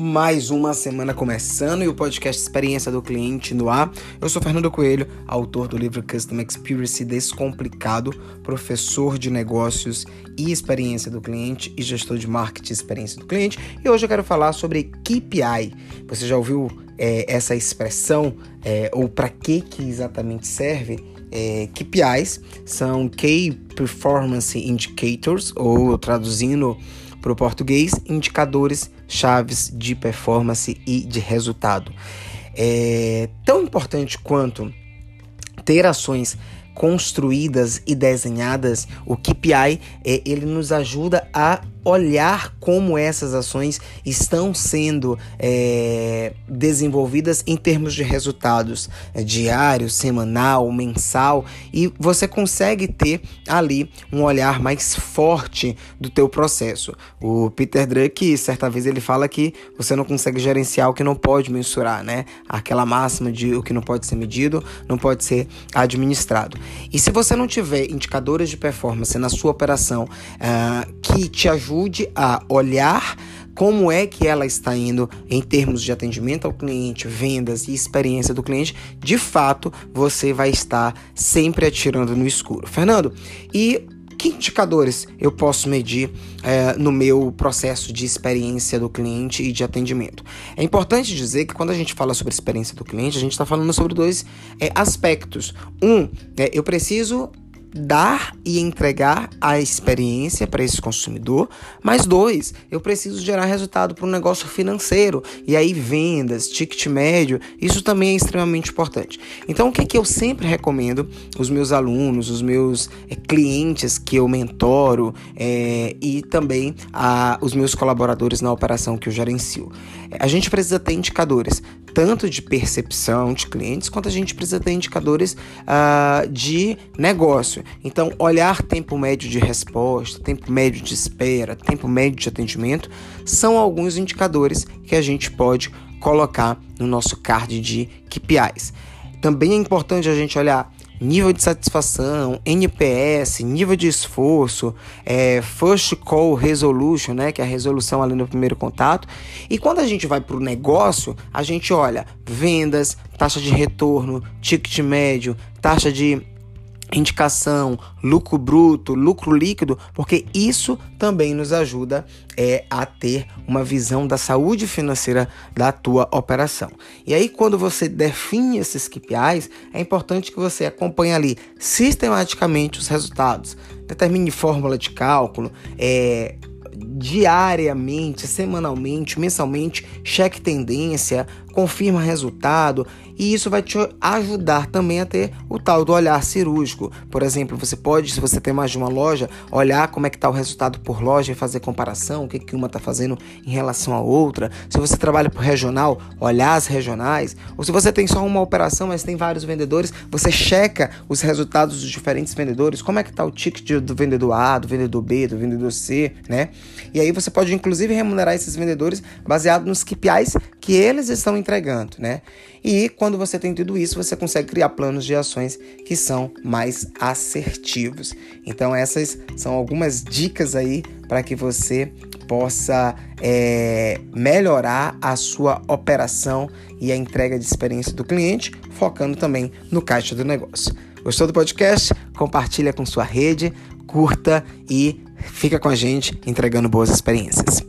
Mais uma semana começando e o podcast Experiência do Cliente no ar. Eu sou Fernando Coelho, autor do livro Custom Experience Descomplicado, professor de negócios e experiência do cliente e gestor de marketing e experiência do cliente. E hoje eu quero falar sobre KPI. Você já ouviu é, essa expressão é, ou para que que exatamente serve? É, KPIs são Key Performance Indicators, ou traduzindo para o português, indicadores chaves de performance e de resultado. É tão importante quanto ter ações construídas e desenhadas, o KPI é, ele nos ajuda a olhar como essas ações estão sendo é, desenvolvidas em termos de resultados é, diário, semanal, mensal e você consegue ter ali um olhar mais forte do teu processo. O Peter Druck certa vez ele fala que você não consegue gerenciar o que não pode mensurar, né? Aquela máxima de o que não pode ser medido não pode ser administrado. E se você não tiver indicadores de performance na sua operação uh, que te ajudem ajude a olhar como é que ela está indo em termos de atendimento ao cliente, vendas e experiência do cliente, de fato você vai estar sempre atirando no escuro. Fernando, e que indicadores eu posso medir é, no meu processo de experiência do cliente e de atendimento? É importante dizer que quando a gente fala sobre experiência do cliente, a gente está falando sobre dois é, aspectos. Um, é, eu preciso dar e entregar a experiência para esse consumidor. Mas dois, eu preciso gerar resultado para o negócio financeiro. E aí, vendas, ticket médio, isso também é extremamente importante. Então, o que, é que eu sempre recomendo os meus alunos, os meus é, clientes que eu mentoro é, e também a, os meus colaboradores na operação que eu gerencio? A gente precisa ter indicadores tanto de percepção de clientes quanto a gente precisa ter indicadores uh, de negócio. Então, olhar tempo médio de resposta, tempo médio de espera, tempo médio de atendimento são alguns indicadores que a gente pode colocar no nosso card de KPIs. Também é importante a gente olhar nível de satisfação, NPS, nível de esforço, é, First Call Resolution, né, que é a resolução ali no primeiro contato. E quando a gente vai para o negócio, a gente olha vendas, taxa de retorno, ticket médio, taxa de indicação, lucro bruto, lucro líquido, porque isso também nos ajuda é, a ter uma visão da saúde financeira da tua operação. E aí, quando você define esses KPIs, é importante que você acompanhe ali sistematicamente os resultados, determine fórmula de cálculo, é, diariamente, semanalmente, mensalmente, cheque tendência, confirma resultado e isso vai te ajudar também a ter o tal do olhar cirúrgico. Por exemplo, você pode, se você tem mais de uma loja, olhar como é que está o resultado por loja e fazer comparação, o que, que uma está fazendo em relação à outra. Se você trabalha por regional, olhar as regionais. Ou se você tem só uma operação, mas tem vários vendedores, você checa os resultados dos diferentes vendedores, como é que está o ticket do vendedor A, do vendedor B, do vendedor C, né? E aí você pode inclusive remunerar esses vendedores baseado nos KPIs que eles estão entregando, né? E quando você tem tudo isso, você consegue criar planos de ações que são mais assertivos. Então essas são algumas dicas aí para que você possa é, melhorar a sua operação e a entrega de experiência do cliente, focando também no caixa do negócio. Gostou do podcast? Compartilha com sua rede, curta e fica com a gente entregando boas experiências.